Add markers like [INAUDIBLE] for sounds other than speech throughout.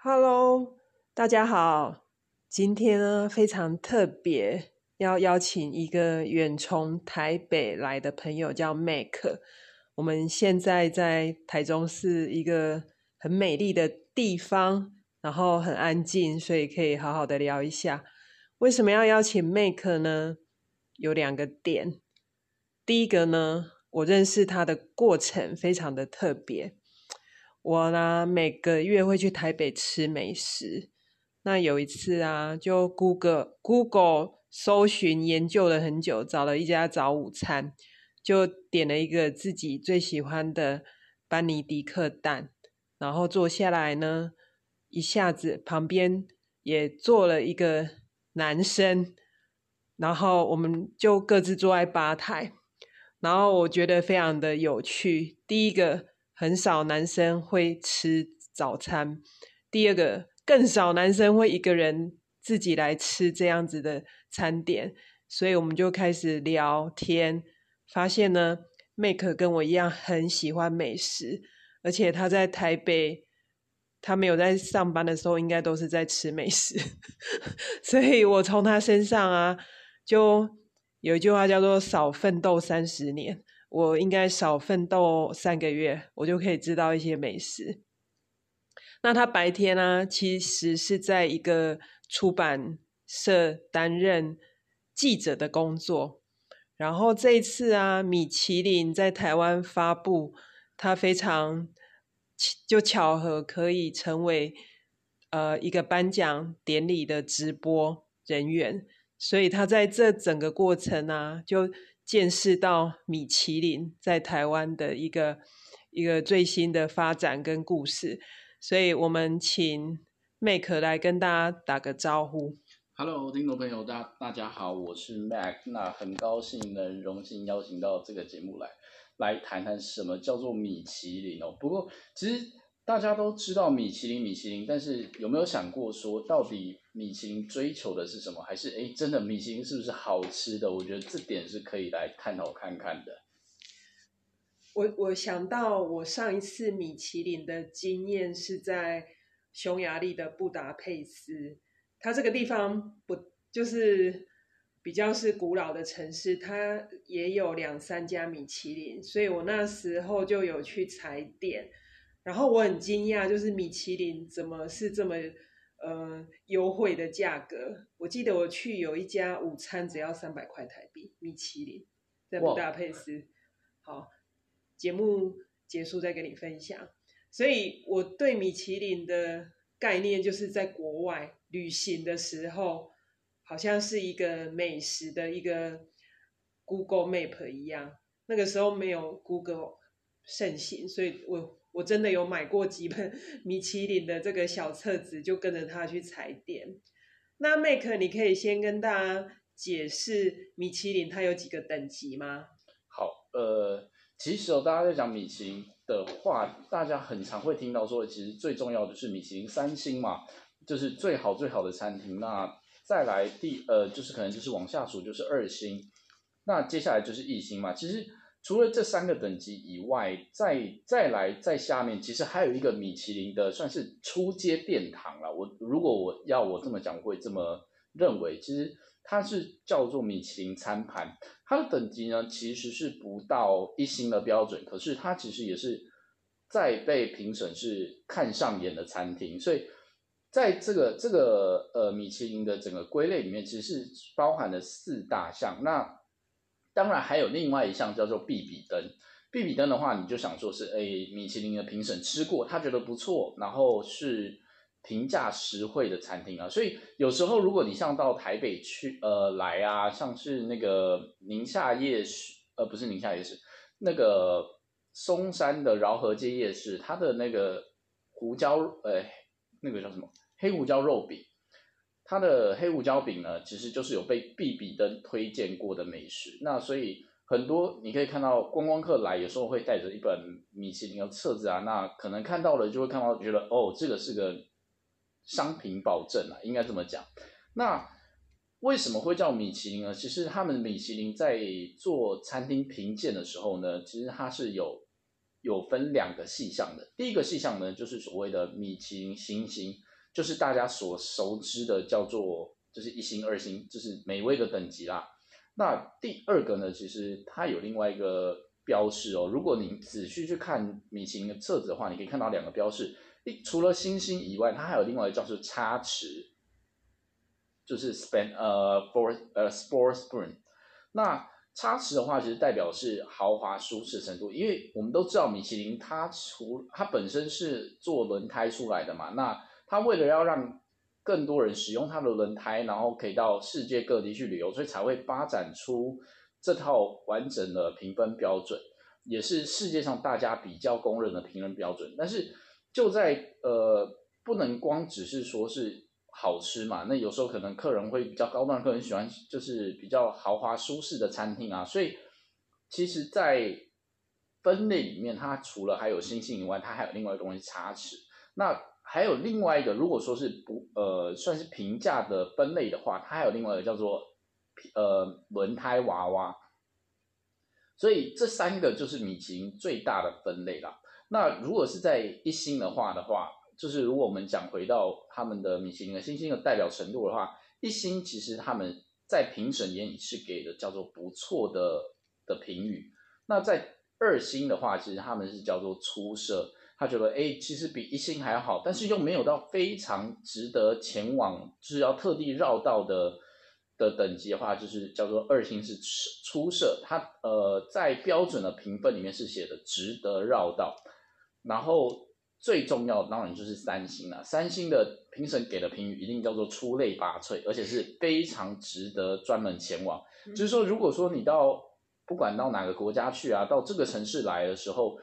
Hello，大家好。今天呢非常特别，要邀请一个远从台北来的朋友，叫 Make。我们现在在台中市一个很美丽的地方，然后很安静，所以可以好好的聊一下。为什么要邀请 Make 呢？有两个点。第一个呢，我认识他的过程非常的特别。我呢每个月会去台北吃美食。那有一次啊，就 Google Google 搜寻研究了很久，找了一家早午餐，就点了一个自己最喜欢的班尼迪克蛋，然后坐下来呢，一下子旁边也坐了一个男生，然后我们就各自坐在吧台，然后我觉得非常的有趣。第一个。很少男生会吃早餐，第二个更少男生会一个人自己来吃这样子的餐点，所以我们就开始聊天，发现呢，Make 跟我一样很喜欢美食，而且他在台北，他没有在上班的时候，应该都是在吃美食，[LAUGHS] 所以我从他身上啊，就有一句话叫做“少奋斗三十年”。我应该少奋斗三个月，我就可以知道一些美食。那他白天呢，其实是在一个出版社担任记者的工作。然后这一次啊，米其林在台湾发布，他非常就巧合可以成为呃一个颁奖典礼的直播人员，所以他在这整个过程啊，就。见识到米其林在台湾的一个一个最新的发展跟故事，所以我们请 Make 来跟大家打个招呼。Hello，听众朋友，大大家好，我是 Mac，那很高兴能荣幸邀请到这个节目来来谈谈什么叫做米其林哦。不过其实。大家都知道米其林，米其林，但是有没有想过说，到底米其林追求的是什么？还是哎，真的米其林是不是好吃的？我觉得这点是可以来探讨看看的。我我想到我上一次米其林的经验是在匈牙利的布达佩斯，它这个地方不就是比较是古老的城市，它也有两三家米其林，所以我那时候就有去踩点。然后我很惊讶，就是米其林怎么是这么呃优惠的价格？我记得我去有一家午餐只要三百块台币，米其林在布达佩斯。好，节目结束再跟你分享。所以我对米其林的概念就是在国外旅行的时候，好像是一个美食的一个 Google Map 一样。那个时候没有 Google 盛行，所以我。我真的有买过几本 [LAUGHS] 米其林的这个小册子，就跟着他去踩点。那 Make，你可以先跟大家解释米其林它有几个等级吗？好，呃，其实哦，大家在讲米其林的话，大家很常会听到说，其实最重要的是米其林三星嘛，就是最好最好的餐厅。那再来第呃，就是可能就是往下数就是二星，那接下来就是一星嘛，其实。除了这三个等级以外，再再来在下面，其实还有一个米其林的算是初阶殿堂了。我如果我要我这么讲，我会这么认为。其实它是叫做米其林餐盘，它的等级呢其实是不到一星的标准，可是它其实也是在被评审是看上眼的餐厅。所以在这个这个呃米其林的整个归类里面，其实是包含了四大项。那当然还有另外一项叫做必比登，必比登的话，你就想说是哎，米其林的评审吃过，他觉得不错，然后是平价实惠的餐厅啊。所以有时候如果你像到台北去呃来啊，像是那个宁夏夜市，呃不是宁夏夜市，那个松山的饶河街夜市，它的那个胡椒，呃那个叫什么黑胡椒肉饼。它的黑胡椒饼呢，其实就是有被比比登推荐过的美食。那所以很多你可以看到观光客来，有时候会带着一本米其林的册子啊，那可能看到了就会看到，觉得哦，这个是个商品保证啊，应该这么讲。那为什么会叫米其林呢？其实他们米其林在做餐厅评鉴的时候呢，其实它是有有分两个细项的。第一个细项呢，就是所谓的米其林星星。就是大家所熟知的叫做就是一星、二星，就是美味的等级啦。那第二个呢，其实它有另外一个标示哦。如果你仔细去看米其林的册子的话，你可以看到两个标示。一除了星星以外，它还有另外一个叫做叉匙，就是 span 呃 for 呃 sport spoon。那叉匙的话，其实代表是豪华舒适程度，因为我们都知道米其林它除它本身是做轮胎出来的嘛，那它为了要让更多人使用它的轮胎，然后可以到世界各地去旅游，所以才会发展出这套完整的评分标准，也是世界上大家比较公认的评分标准。但是就在呃，不能光只是说是。好吃嘛？那有时候可能客人会比较高端，客人喜欢就是比较豪华舒适的餐厅啊。所以其实，在分类里面，它除了还有星星以外，它还有另外一个东西差池。那还有另外一个，如果说是不呃算是平价的分类的话，它还有另外一个叫做呃轮胎娃娃。所以这三个就是米其林最大的分类啦。那如果是在一星的话的话。就是如果我们讲回到他们的米其林的星星的代表程度的话，一星其实他们在评审眼里是给的叫做不错的的评语。那在二星的话，其实他们是叫做出色，他觉得哎，其实比一星还好，但是又没有到非常值得前往，就是要特地绕道的的等级的话，就是叫做二星是出色。它呃在标准的评分里面是写的值得绕道，然后。最重要的当然就是三星了，三星的评审给的评语一定叫做出类拔萃，而且是非常值得专门前往。就是说，如果说你到不管到哪个国家去啊，到这个城市来的时候，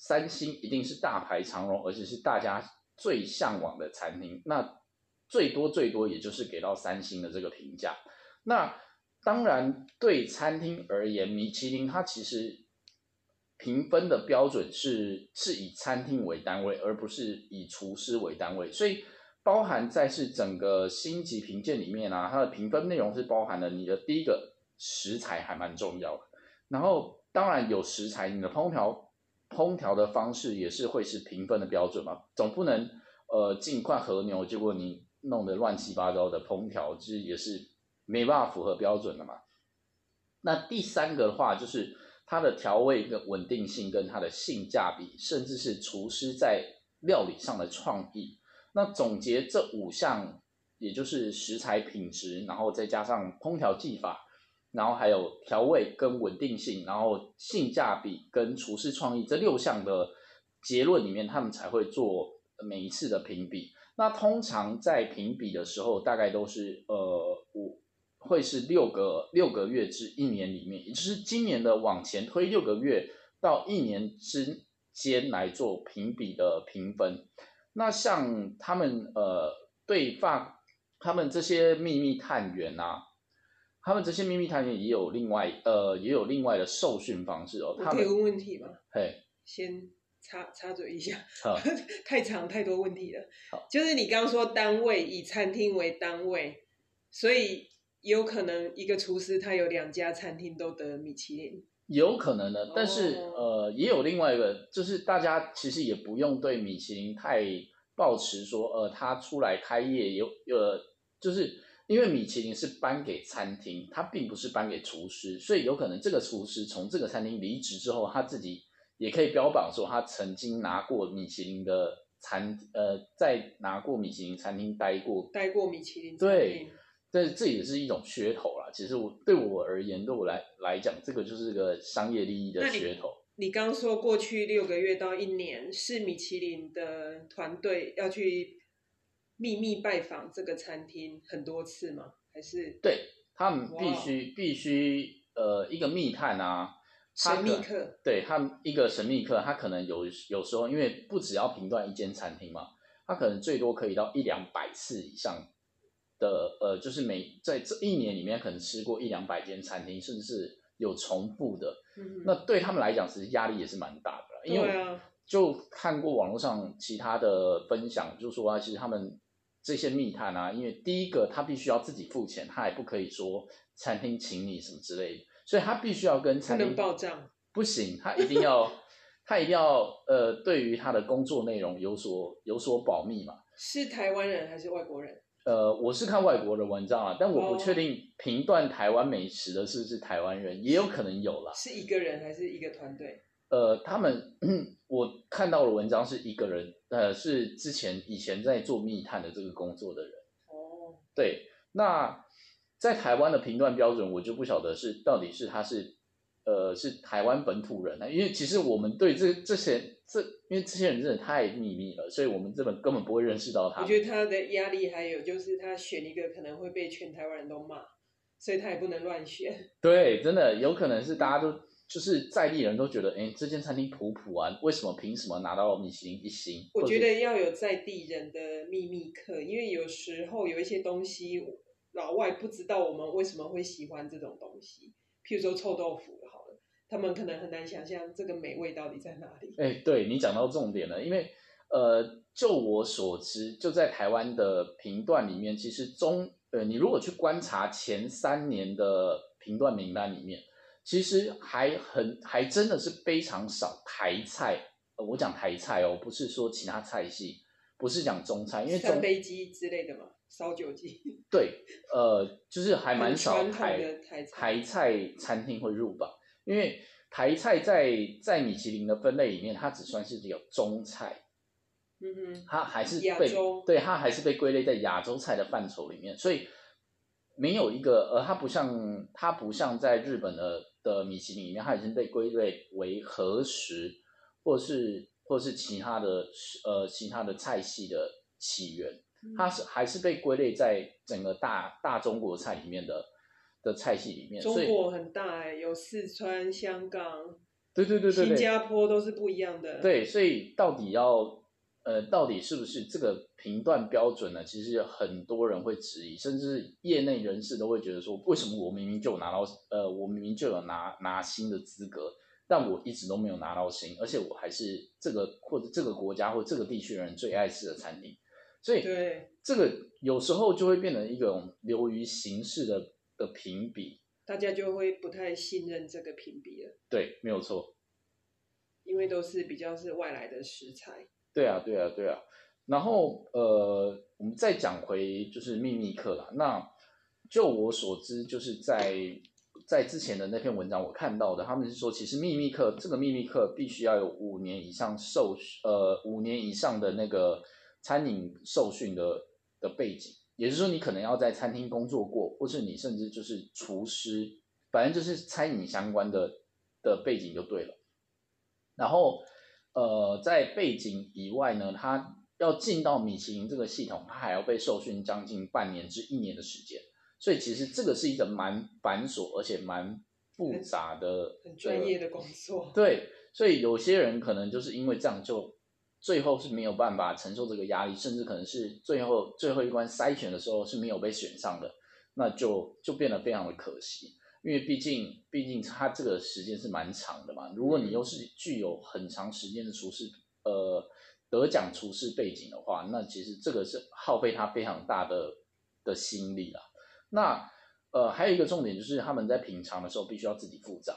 三星一定是大排长龙，而且是大家最向往的餐厅。那最多最多也就是给到三星的这个评价。那当然对餐厅而言，米其林它其实。评分的标准是是以餐厅为单位，而不是以厨师为单位，所以包含在是整个星级评鉴里面啊，它的评分内容是包含了你的第一个食材还蛮重要的，然后当然有食材，你的烹调烹调的方式也是会是评分的标准嘛，总不能呃进一块和牛，结果你弄得乱七八糟的烹调，其实也是没办法符合标准的嘛。那第三个的话就是。它的调味跟稳定性，跟它的性价比，甚至是厨师在料理上的创意。那总结这五项，也就是食材品质，然后再加上烹调技法，然后还有调味跟稳定性，然后性价比跟厨师创意这六项的结论里面，他们才会做每一次的评比。那通常在评比的时候，大概都是呃五。会是六个六个月至一年里面，也就是今年的往前推六个月到一年之间来做评比的评分。那像他们呃对发他们这些秘密探员啊，他们这些秘密探员也有另外呃也有另外的受训方式哦。可以问问题吗？嘿，先插插嘴一下，[LAUGHS] 太长太多问题了。就是你刚刚说单位以餐厅为单位，所以。有可能一个厨师他有两家餐厅都得米其林，有可能的，但是呃，也有另外一个，就是大家其实也不用对米其林太抱持说，呃，他出来开业有呃，就是因为米其林是颁给餐厅，它并不是颁给厨师，所以有可能这个厨师从这个餐厅离职之后，他自己也可以标榜说他曾经拿过米其林的餐，呃，在拿过米其林餐厅待过，待过米其林对。但是这也是一种噱头啦。其实我对我而言，对我来来讲，这个就是个商业利益的噱头。你刚说过去六个月到一年，是米其林的团队要去秘密拜访这个餐厅很多次吗？还是对他们必须必须呃一个密探啊，神秘客，对他们一个神秘客，他可能有有时候因为不只要评断一间餐厅嘛，他可能最多可以到一两百次以上。的呃，就是每在这一年里面，可能吃过一两百间餐厅，甚至是有重复的。嗯，那对他们来讲，其实压力也是蛮大的。因为就看过网络上其他的分享，就说啊，其实他们这些密探啊，因为第一个他必须要自己付钱，他也不可以说餐厅请你什么之类的，所以他必须要跟餐厅报账，不行，他一定要 [LAUGHS] 他一定要呃，对于他的工作内容有所有所保密嘛。是台湾人还是外国人？呃，我是看外国的文章啊，但我不确哦定评断台湾美食的是不是台湾人，也有可能有啦。是一个人还是一个团队？呃，他们我看到的文章是一个人，呃，是之前以前在做密探的这个工作的人。哦，对，那在台湾的评断标准，我就不晓得是到底是他是呃是台湾本土人呢，因为其实我们对这这些这，因为这些人真的太秘密了，所以我们根本根本不会认识到他。我觉得他的压力还有就是他选一个可能会被全台湾人都骂，所以他也不能乱选。对，真的有可能是大家都就是在地人都觉得，哎，这间餐厅普普啊，为什么凭什么拿到米其林一星？我觉得要有在地人的秘密课，因为有时候有一些东西老外不知道我们为什么会喜欢这种东西，譬如说臭豆腐好了，他们可能很难想象这个美味到底在哪里。哎，对你讲到重点了，因为呃，就我所知，就在台湾的评断里面，其实中呃，你如果去观察前三年的评断名单里面，其实还很还真的是非常少台菜。呃我讲台菜哦，不是说其他菜系，不是讲中菜，因为中三杯鸡之类的嘛，烧酒鸡，[LAUGHS] 对，呃，就是还蛮少台台菜餐厅会入榜，因为台菜在在米其林的分类里面，它只算是有中菜，嗯哼，它还是被对它还是被归类在亚洲菜的范畴里面，所以没有一个呃，它不像它不像在日本的的米其林里面，它已经被归类为和食，或是或是其他的呃其他的菜系的起源。它是还是被归类在整个大大中国菜里面的的菜系里面，中国很大哎、有四川、香港、对对对对对，新加坡都是不一样的。，对，所以到底要呃，到底是不是这个评断标准呢？其实有很多人会质疑，甚至业内人士都会觉得说，为什么我明明就有拿到呃，我明明就有拿拿新的资格，但我一直都没有拿到新，而且我还是这个或者这个国家或这个地区的人最爱吃的餐厅，所以对，这个有时候就会变成一种流于形式的的评比，大家就会不太信任这个评比了，对，没有错。因为都是比较是外来的食材。对啊，对啊，对啊。然后呃，我们再讲回就是秘密课啦。那就我所知，就是在在之前的那篇文章我看到的，他们是说，其实秘密课这个秘密课必须要有五年以上受呃五年以上的那个餐饮受训的的背景，也就是说，你可能要在餐厅工作过，或是你甚至就是厨师，反正就是餐饮相关的的背景就对了。然后呃，在背景以外呢，他要进到米其林这个系统，他还要被受训将近半年至一年的时间，所以其实这个是一个蛮繁琐而且蛮复杂的、很专业的工作。对，所以有些人可能就是因为这样，就最后是没有办法承受这个压力，甚至可能是最后最后一关筛选的时候是没有被选上的，那就就变得非常的可惜。因为毕竟，毕竟它这个时间是蛮长的嘛。如果你又是具有很长时间的厨师，呃，得奖厨师背景的话，那其实这个是耗费他非常大的的心力啊。那呃，还有一个重点就是他们在品尝的时候必须要自己付账。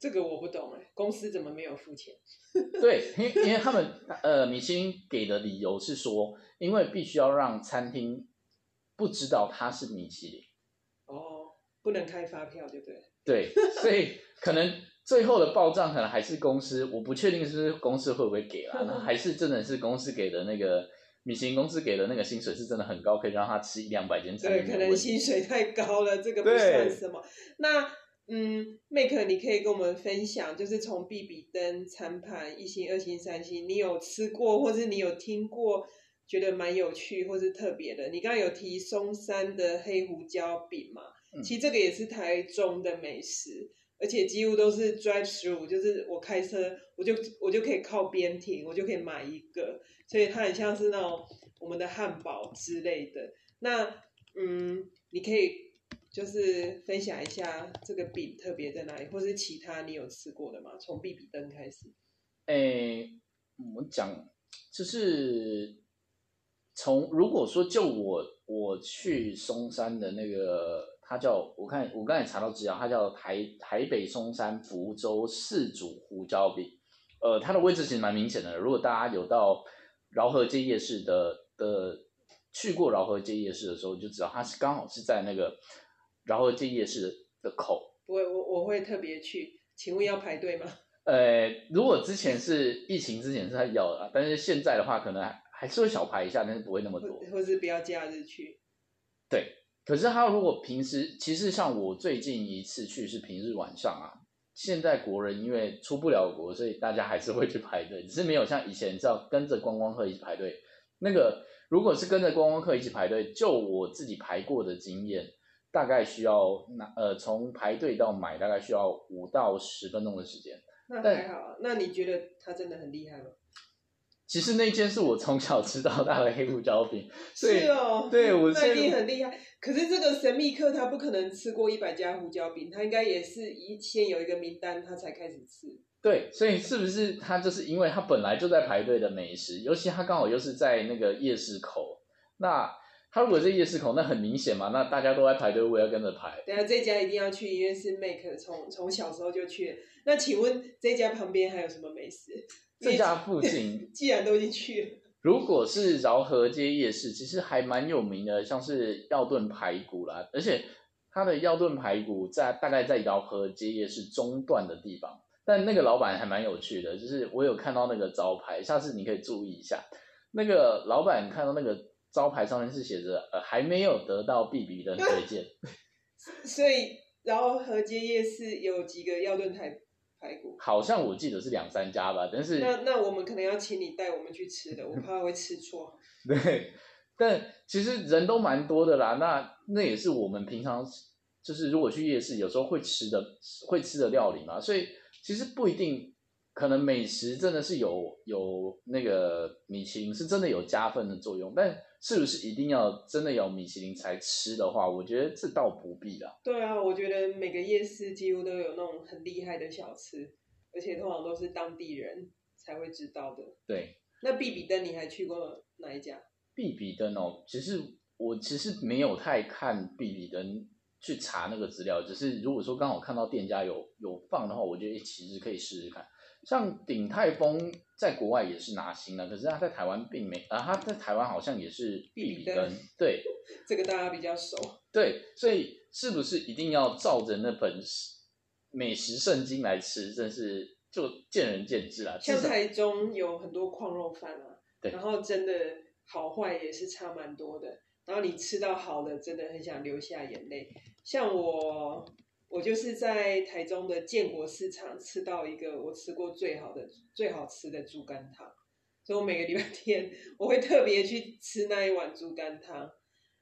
这个我不懂哎，公司怎么没有付钱？[LAUGHS] 对，因为因为他们呃，米其林给的理由是说，因为必须要让餐厅不知道它是米其林。哦，不能开发票，对不对？对，所以可能最后的报账可能还是公司，我不确定是不是公司会不会给啦，[LAUGHS] 那还是真的是公司给的那个米其林公司给的那个薪水是真的很高，可以让他吃一两百间餐对，可能薪水太高了，这个不算什么。那嗯，Make，你可以跟我们分享，就是从比比登餐盘一星、二星、三星，你有吃过，或是你有听过，觉得蛮有趣或是特别的。你刚刚有提松山的黑胡椒饼嘛？嗯其实这个也是台中的美食，而且几乎都是 drive through，就是我开车我就我就可以靠边停，我就可以买一个，所以它很像是那种我们的汉堡之类的。那嗯，你可以就是分享一下这个饼特别在哪里，或是其他你有吃过的吗？从必比登开始。诶，我讲就是从如果说就我我去松山的那个，它叫我看我刚才查到资料，它叫台台北松山福州四组胡椒饼，呃，它的位置其实蛮明显的。如果大家有到饶河街夜市的的去过饶河街夜市的时候，就知道它是刚好是在那个饶河街夜市的口。不会，我我会特别去。请问要排队吗？[LAUGHS] 呃，如果之前是疫情之前是要的，但是现在的话，可能还是会小排一下，但是不会那么多。或是不要假日去。对，可是他如果平时，其实像我最近一次去是平日晚上啊。现在国人因为出不了国，所以大家还是会去排队，只是没有像以前是要跟着观光客一起排队。那个如果是跟着观光客一起排队，就我自己排过的经验。大概需要那呃，从排队到买大概需要五到十分钟的时间。那还好，那你觉得他真的很厉害吗？其实那间是我从小吃到大的黑胡椒饼，是哦，对我那一定很厉害。可是这个神秘客他不可能吃过一百家胡椒饼，他应该也是一先有一个名单，他才开始吃。对，所以是不是他就是因为他本来就在排队的美食，尤其他刚好又是在那个夜市口，那。他如果在夜市口，那很明显嘛，那大家都在排队，我也要跟着排。对啊这家一定要去，因为是 Make 从从小时候就去。那请问这家旁边还有什么美食？这家附近 [LAUGHS] 既然都已经去了，如果是饶河街夜市，其实还蛮有名的，像是药炖排骨啦，而且它的药炖排骨在大概在饶河街夜市中段的地方。但那个老板还蛮有趣的，就是我有看到那个招牌，下次你可以注意一下。那个老板看到那个。招牌上面是写着，呃，还没有得到 B B 的推荐。[LAUGHS] 所以，然后河街夜市有几个药炖排排骨？好像我记得是两三家吧，但是那那我们可能要请你带我们去吃的，我怕会吃错。[LAUGHS] 对，但其实人都蛮多的啦，那那也是我们平常就是如果去夜市有时候会吃的会吃的料理嘛，所以其实不一定。可能美食真的是有有那个米其林是真的有加分的作用，但是不是一定要真的有米其林才吃的话，我觉得这倒不必啦。对啊，我觉得每个夜市几乎都有那种很厉害的小吃，而且通常都是当地人才会知道的。对，那必比登你还去过哪一家？必比登哦，其实我其实没有太看必比登去查那个资料，只是如果说刚好看到店家有有放的话，我觉得其实可以试试看。像鼎泰丰在国外也是拿星的，可是他在台湾并没，啊，他在台湾好像也是必比登，对，这个大家比较熟，对，所以是不是一定要照着那本美食圣经来吃，真是就见仁见智啦。像台中有很多矿肉饭啊，对，然后真的好坏也是差蛮多的，然后你吃到好的，真的很想流下眼泪，像我。我就是在台中的建国市场吃到一个我吃过最好的、最好吃的猪肝汤，所以我每个礼拜天我会特别去吃那一碗猪肝汤。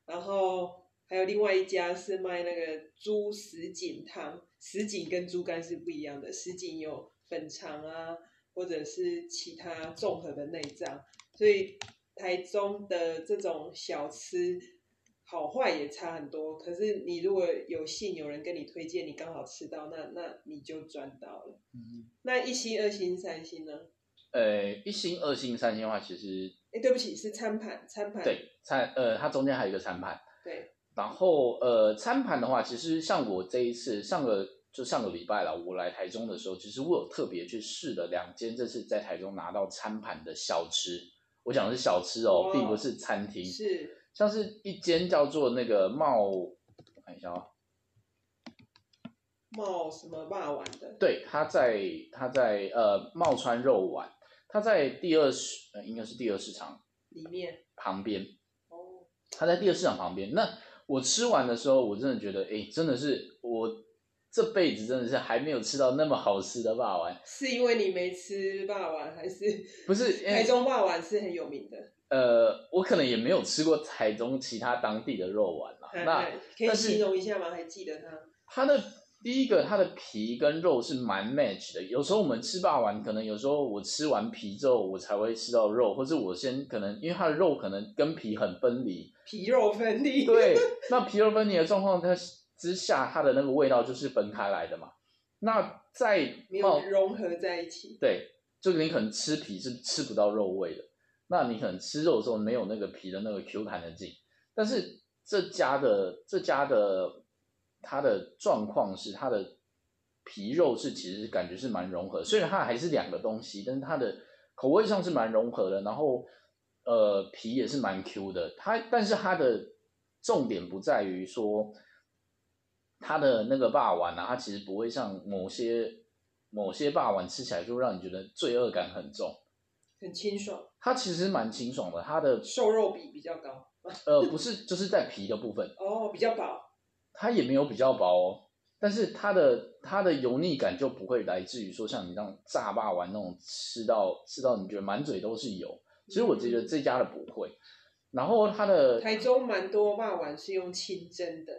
然后还有另外一家是卖那个猪什锦汤，什锦跟猪肝是不一样的，什锦有粉肠啊，或者是其他综合的内脏，所以台中的这种小吃。好坏也差很多，可是你如果有幸有人跟你推荐，你刚好吃到，那那你就赚到了。嗯，那一星、二星、三星呢？呃，一星、二星、三星的话，其实，哎，对不起，是餐盘，餐盘。对，餐呃，它中间还有一个餐盘。对。然后呃，餐盘的话，其实像我这一次上个就上个礼拜了，我来台中的时候，其实我有特别去试了两间，这次在台中拿到餐盘的小吃。我讲的是小吃哦，并不是餐厅。是。像是一间叫做那个茂，我看一下啊，茂什么霸丸的？对，他在他在呃茂川肉丸，他在第二市呃应该是第二市场里面旁边哦，他在第二市场旁边。那我吃完的时候，我真的觉得，哎，真的是我这辈子真的是还没有吃到那么好吃的霸丸。是因为你没吃霸丸，还是不是？台中霸丸是很有名的。呃，我可能也没有吃过台中其他当地的肉丸啦。那可以形容一下吗？还记得它？它的第一个，它的皮跟肉是蛮 match 的。有时候我们吃霸丸，可能有时候我吃完皮之后，我才会吃到肉，或者我先可能因为它的肉可能跟皮很分离，皮肉分离。对，[LAUGHS] 那皮肉分离的状况它之下，它的那个味道就是分开来的嘛。那在没有融合在一起。对，就你可能吃皮是吃不到肉味的。那你可能吃肉的时候没有那个皮的那个 Q 弹的劲，但是这家的这家的它的状况是它的皮肉是其实感觉是蛮融合，虽然它还是两个东西，但是它的口味上是蛮融合的。然后呃皮也是蛮 Q 的，它但是它的重点不在于说它的那个霸丸啊，它其实不会像某些某些霸丸吃起来就让你觉得罪恶感很重，很清爽，它其实蛮清爽的，它的瘦肉比比较高，呃不是就是在皮的部分，[LAUGHS] 哦，比较薄，它也没有比较薄哦，但是它的它的油腻感就不会来自于说像你这样炸霸丸那种吃到吃到你觉得满嘴都是油。其实我觉得这家的不会，然后它的台中蛮多霸丸是用清蒸的，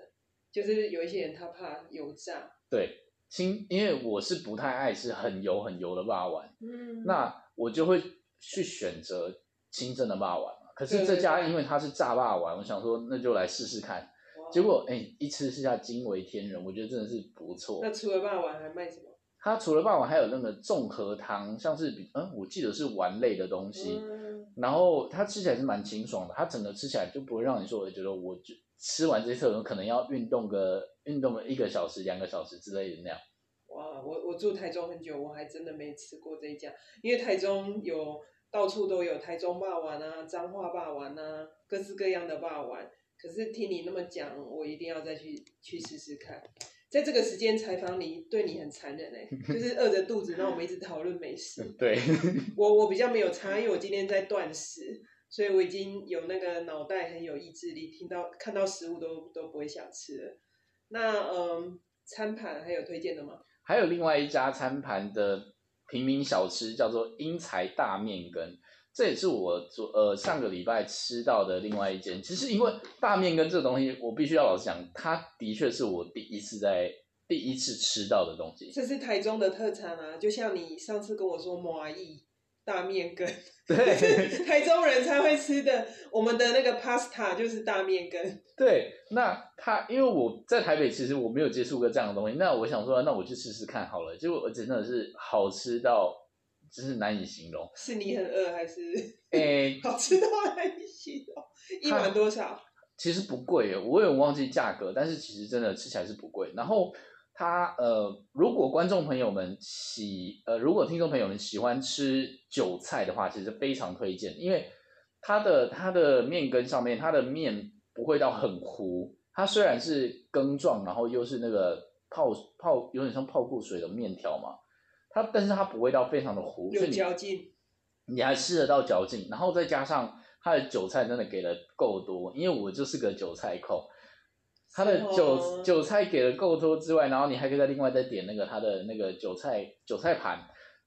就是有一些人他怕油炸，对清，因为我是不太爱吃很油很油的霸丸，嗯，那我就会去选择清蒸的霸王嘛。可是这家因为它是炸霸王，我想说那就来试试看。结果哎，一吃是下惊为天人，我觉得真的是不错。那除了霸王还卖什么？它除了霸王，还有那个综合汤，像是比嗯，我记得是丸类的东西。嗯，然后它吃起来是蛮清爽的，它整个吃起来就不会让你说，我觉得我就吃完这些可能要运动个运动个一个小时、两个小时之类的那样。哇，我我住台中很久，我还真的没吃过这一家，因为台中有到处都有台中霸王啊、彰化霸王啊，各式各样的霸王。可是听你那么讲，我一定要再去去试试看。在这个时间采访你，对你很残忍哎、就是饿着肚子，让我们一直讨论美食。对，我我比较没有差，因为我今天在断食，所以我已经有那个脑袋很有意志力，听到看到食物都都不会想吃了。那嗯，餐盘还有推荐的吗？还有另外一家餐盘的平民小吃叫做英才大面羹，这也是我昨呃上个礼拜吃到的另外一间。其实因为大面羹这个东西，我必须要老实讲，它的确是我第一次在第一次吃到的东西。这是台中的特产啊，就像你上次跟我说麻意大面羹，对 [LAUGHS] 台中人才会吃的。我们的那个 pasta 就是大面羹，对，那他因为我在台北，其实我没有接触过这样的东西，那我想说，那我去试试看好了。结果真的是好吃到，真是难以形容。是你很饿还是诶，[LAUGHS] 好吃到难以形容？一碗多少？其实不贵耶，我也忘记价格，但是其实真的吃起来是不贵。然后它呃，如果观众朋友们喜呃，如果听众朋友们喜欢吃韭菜的话，其实非常推荐，因为它的它的面根上面，它的面不会到很糊，它虽然是羹状，然后又是那个泡泡有点像泡过水的面条嘛，它但是它不会到非常的糊，所有以你嚼劲，你还吃得到嚼劲，然后再加上它的韭菜真的给的够多，因为我就是个韭菜控，它的韭、哦韭菜给的够多之外，然后你还可以再另外再点那个它的那个韭菜韭菜盘，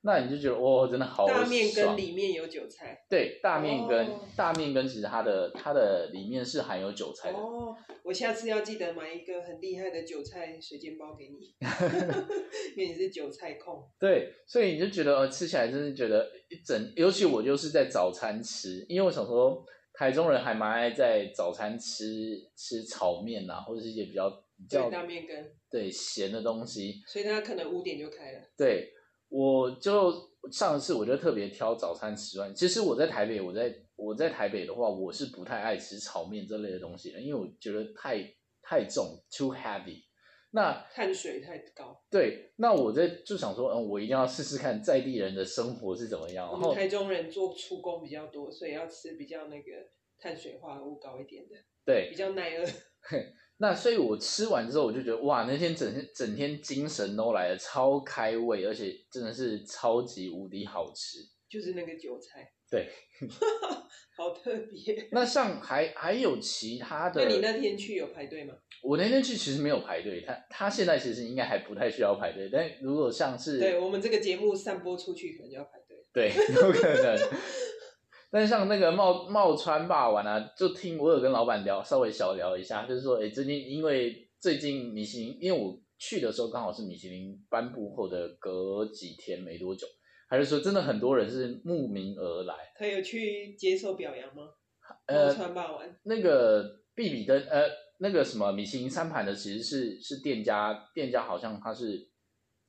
那你就觉得哇，真的好大面羹爽里面有韭菜。对大面根、哦大面根其实它的它的里面是含有韭菜的，哦，我下次要记得买一个很厉害的韭菜水煎包给你，[LAUGHS] 因为你是韭菜控。对，所以你就觉得呃吃起来真是觉得一整，尤其我就是在早餐吃，因为我想说台中人还蛮爱在早餐吃吃炒面啊，或者是一些比较比较对，大面羹，对咸的东西。所以他可能五点就开了。对，我就上一次我就特别挑早餐吃完。其实我在台北，我在我在台北的话，我是不太爱吃炒面这类的东西的，因为我觉得太太重，too heavy。那碳水太高。对，那我在就想说，嗯，我一定要试试看在地人的生活是怎么样。然后我们台中人做出工比较多，所以要吃比较那个碳水化合物高一点的，对比，较耐饿。[LAUGHS] 那所以我吃完之后，我就觉得哇，那天整天整天精神都来了，超开胃，而且真的是超级无敌好吃。就是那个韭菜，对，[LAUGHS] 好特别。那像还还有其他的，那你那天去有排队吗？我那天去其实没有排队，他他现在其实应该还不太需要排队，但如果像是对我们这个节目散播出去，可能就要排队。对有可能，但像那个茂茂川霸王啊，就听我有跟老板聊，稍微小聊一下，就是说，哎，最近因为最近米其林，因为我去的时候刚好是米其林颁布后的隔几天没多久，还是说真的很多人是慕名而来，他有去接受表扬吗？呃冒川霸王那个必比登，呃，那个什么米其林餐盘的，其实是是店家，店家好像他是，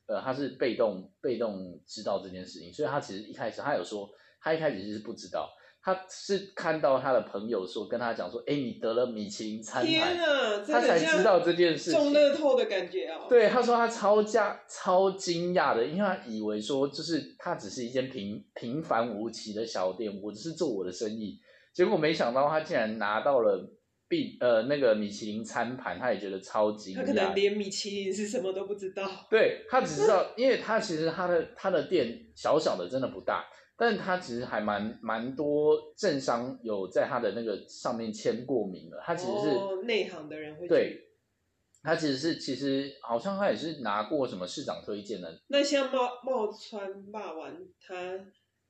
呃，他是被动被动知道这件事情，所以他其实一开始他有说，他一开始是不知道，他是看到他的朋友说跟他讲说，哎，你得了米其林餐天盘，他才知道这件事中情。乐透的感觉哦。对，他说他超加超惊讶的，因为他以为说就是他只是一间平平凡无奇的小店，我只是做我的生意，结果没想到他竟然拿到了必呃那个米其林餐盘，他也觉得超惊他可能讶。连米其林是什么都不知道。对他只知道，因为他其实他的他的店小小的，真的不大，但是他其实还蛮蛮多政商有在他的那个上面签过名的。他其实是、哦内行的人会对，他其实是其实好像他也是拿过什么市长推荐的。那像茂茂川霸王，他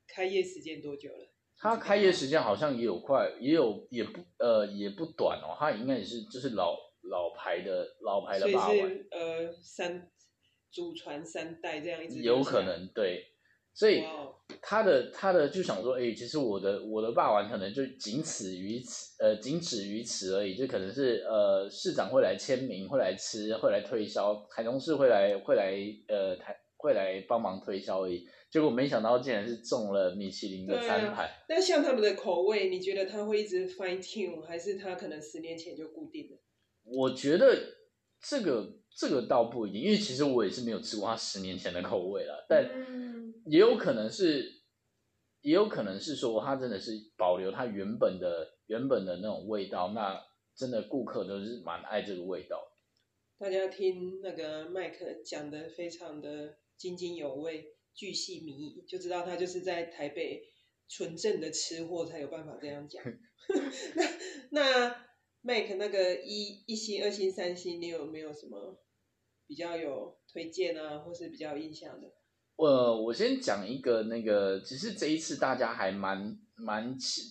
开业时间多久了？他开业时间好像也有快，也有也不呃也不短哦，他应该也是就是老老牌的老牌的霸王。呃三祖传三代这样一直有可能对，所以他的他的就想说，哎、其实我的我的霸王可能就仅此于此，呃，仅止于此而已，就可能是呃市长会来签名，会来吃，会来推销，台中市会来会来呃台会来帮忙推销而已。结果没想到竟然是中了米其林的餐牌。那像他们的口味，你觉得他会一直 fine tune，还是他可能十年前就固定了？我觉得这个这个倒不一定，因为其实我也是没有吃过他十年前的口味了，但嗯也有可能是，也有可能是说他真的是保留他原本的原本的那种味道，那真的顾客都是蛮爱这个味道。大家听那个麦克讲的非常的津津有味、巨细靡遗，就知道他就是在台北纯正的吃货才有办法这样讲。[LAUGHS] 那那 Make 那个一一星、二星、三星，你有没有什么比较有推荐啊，或是比较有印象的？呃，我先讲一个那个，其实这一次大家还蛮蛮期，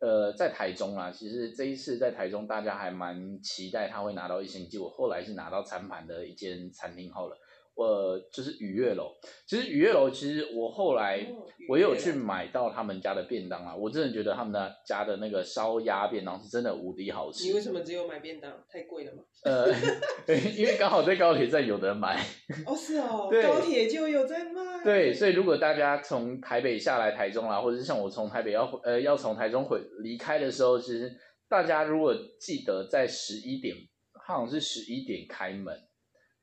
呃，在台中啊，其实这一次在台中大家还蛮期待他会拿到一星，结果后来是拿到餐盘的一间餐厅好了。呃，就是雨月楼。其实雨月楼，其实我后来我有去买到他们家的便当啊，我真的觉得他们的家的那个烧鸭便当是真的无敌好吃。你为什么只有买便当？太贵了吗？[LAUGHS] 呃，因为刚好在高铁站有得买。哦，是哦，对高铁就有在卖。对，所以如果大家从台北下来台中啦，或者是像我从台北要回呃要从台中回离开的时候，其实大家如果记得在十一点，好像是十一点开门，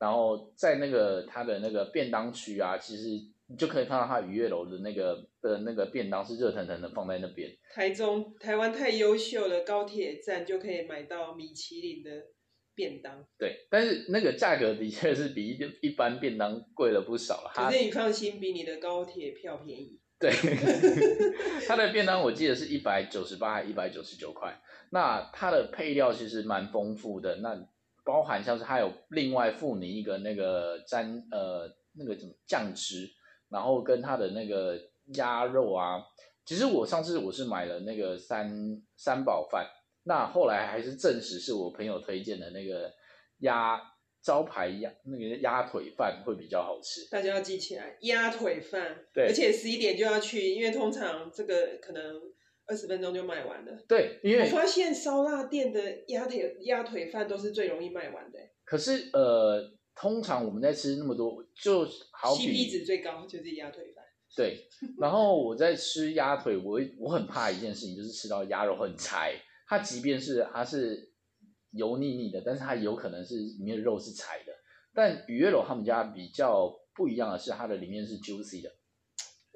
然后在那个它的那个便当区啊，其实你就可以看到它愉悦楼的那个的那个便当是热腾腾的放在那边。台中台湾太优秀了，高铁站就可以买到米其林的便当。对，但是那个价格的确是比一一般便当贵了不少了。它可是你放心，比你的高铁票便宜。对，[LAUGHS] 它的便当我记得是一百九十八还一百九十九块。那它的配料其实蛮丰富的，那包含像是它有另外附你一个那个沾呃那个怎么酱汁，然后跟它的那个鸭肉啊。其实我上次我是买了那个三三宝饭，那后来还是证实是我朋友推荐的那个鸭招牌鸭那个鸭腿饭会比较好吃。大家要记起来，鸭腿饭。对而且十一点就要去，因为通常这个可能二十分钟就卖完了。对，因为我发现烧腊店的鸭腿鸭腿饭都是最容易卖完的可是呃，通常我们在吃那么多，就好，CP 比值最高就是鸭腿饭。对。然后我在吃鸭腿，我我很怕一件事情，就是吃到鸭肉很柴。它即便是它是油腻腻的，但是它有可能是里面的肉是柴的。但鱼月楼他们家比较不一样的是，它的里面是 juicy 的。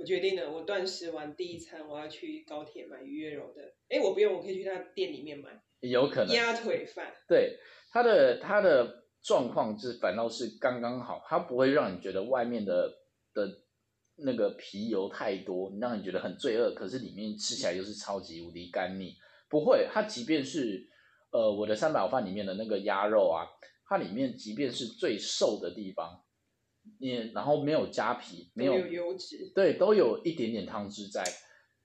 我决定了，我断食完第一餐，我要去高铁买鱼月柔的。哎，我不用，我可以去他店里面买有可能鸭腿饭。对它的它的状况是反倒是刚刚好，它不会让你觉得外面的的那个皮油太多，让你觉得很罪恶，可是里面吃起来又是超级无敌干腻。不会，它即便是呃我的三宝饭里面的那个鸭肉啊，它里面即便是最瘦的地方，你然后没有加皮，没有都有油脂，对，都有一点点汤汁在。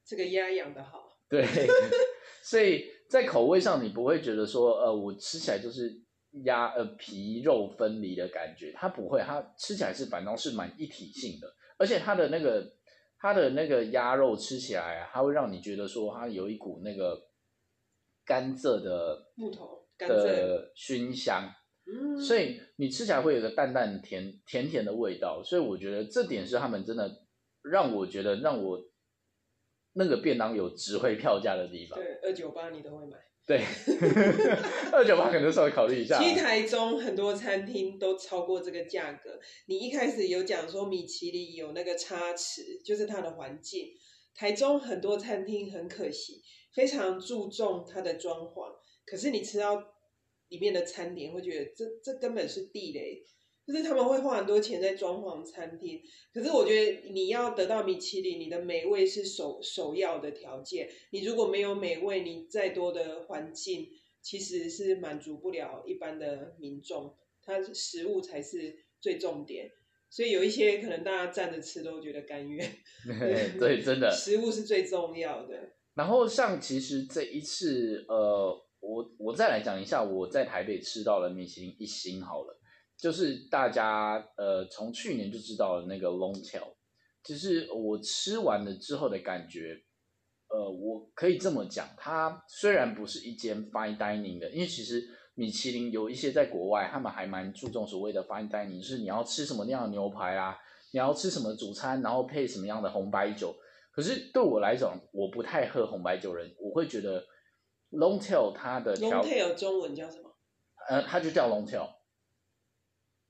这个鸭养的好。对，[LAUGHS] 所以在口味上你不会觉得说，呃，我吃起来就是鸭呃皮肉分离的感觉，它不会，它吃起来是反倒是蛮一体性的，而且它的那个它的那个鸭肉吃起来啊，它会让你觉得说它有一股那个甘蔗的木头甘蔗的熏香，嗯，所以你吃起来会有个淡淡甜甜甜的味道，所以我觉得这点是他们真的让我觉得让我那个便当有值回票价的地方。对二九八你都会买。对，[LAUGHS] 二九八可能稍微考虑一下啊。其实台中很多餐厅都超过这个价格。你一开始有讲说米其林有那个差池，就是它的环境。台中很多餐厅很可惜，非常注重它的装潢，可是你吃到里面的餐点，会觉得这这根本是地雷。就是他们会花很多钱在装潢餐厅，可是我觉得你要得到米其林，你的美味是首首要的条件。你如果没有美味，你再多的环境其实是满足不了一般的民众，它食物才是最重点。所以有一些可能大家站着吃都觉得甘愿，[LAUGHS] 对，真的，食物是最重要的。然后像其实这一次，呃，我我再来讲一下我在台北吃到了米其林一星好了。就是大家呃，从去年就知道了那个 Longtail，其实我吃完了之后的感觉，呃，我可以这么讲，它虽然不是一间 fine dining 的，因为其实米其林有一些在国外，他们还蛮注重所谓的 fine dining，就是你要吃什么样的牛排啊，你要吃什么主餐，然后配什么样的红白酒。可是对我来讲，我不太喝红白酒人，我会觉得 Longtail 它的 Longtail 中文叫什么？呃，它就叫 Longtail。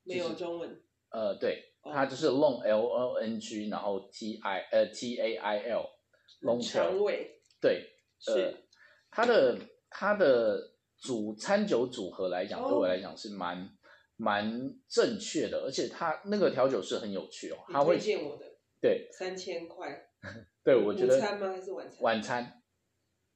没有中文。呃，对，它就是 long l o n g，然后 t i 呃 t a i l long tail。对，呃它的它的主餐酒组合来讲，对我来讲是蛮蛮正确的，而且它那个调酒是很有趣哦。他推荐我的。对。三千块。[LAUGHS] 对，我觉得。午餐吗？还是晚餐？晚餐。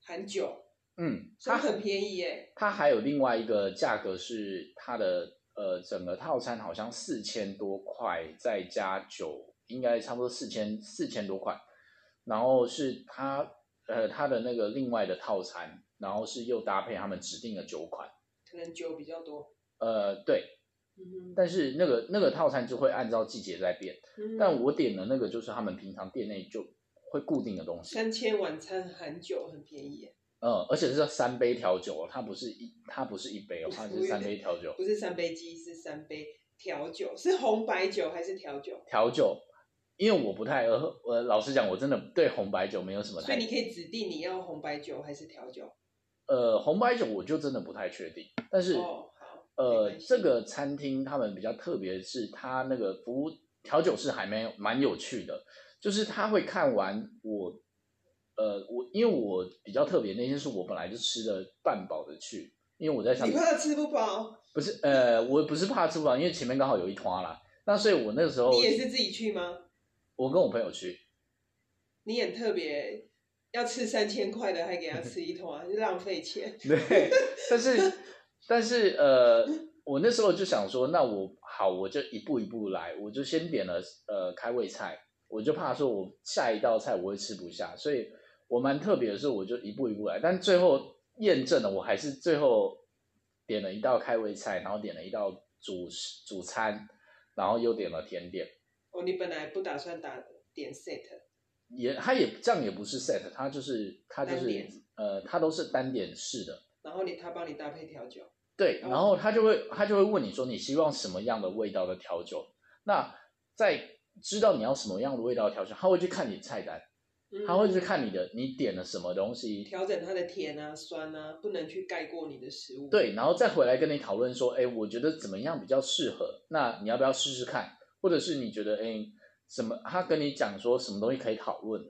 含酒。嗯。它很便宜耶。它还有另外一个价格是它的。呃，整个套餐好像四千多块，再加酒，应该差不多四千四千多块。然后是它呃它的那个另外的套餐，然后是又搭配他们指定的酒款，可能酒比较多。呃，对，但是那个那个套餐就会按照季节在变。但我点的那个就是他们平常店内就会固定的东西。三千晚餐含酒很便宜。嗯，而且是三杯调酒哦，它不是一，它不是一杯哦，它是三杯调酒，不是三杯鸡，是三杯调酒，是红白酒还是调酒？调酒，因为我不太喝，我老实讲，我真的对红白酒没有什么。所以你可以指定你要红白酒还是调酒？呃，红白酒我就真的不太确定，但是哦好，呃，这个餐厅他们比较特别的是，他那个服务调酒是还没有蛮有趣的，就是他会看完我。呃，我因为我比较特别，那天是我本来就吃的半饱的去，因为我在想你怕吃不饱？不是，呃，我不是怕吃不饱，因为前面刚好有一团啦。那所以我那个时候你也是自己去吗？我跟我朋友去。你很特别，要吃三千块的还给他吃一团，[LAUGHS] 浪费钱。对，但是 [LAUGHS] 但是呃，我那时候就想说，那我好，我就一步一步来，我就先点了呃开胃菜，我就怕说我下一道菜我会吃不下，所以。我蛮特别的是，我就一步一步来，但最后验证了，我还是最后点了一道开胃菜，然后点了一道主主餐，然后又点了甜点。哦，你本来不打算打点 set？也，他也这样也不是 set，他就是他就是呃，他都是单点式的。然后你他帮你搭配调酒。对，然后他就会他就会问你说你希望什么样的味道的调酒？那在知道你要什么样的味道的调酒，他会去看你菜单。他会去看你的，你点了什么东西，调整它的甜啊、酸啊，不能去盖过你的食物。对，然后再回来跟你讨论说，哎，我觉得怎么样比较适合？那你要不要试试看？或者是你觉得，哎，什么？他跟你讲说什么东西可以讨论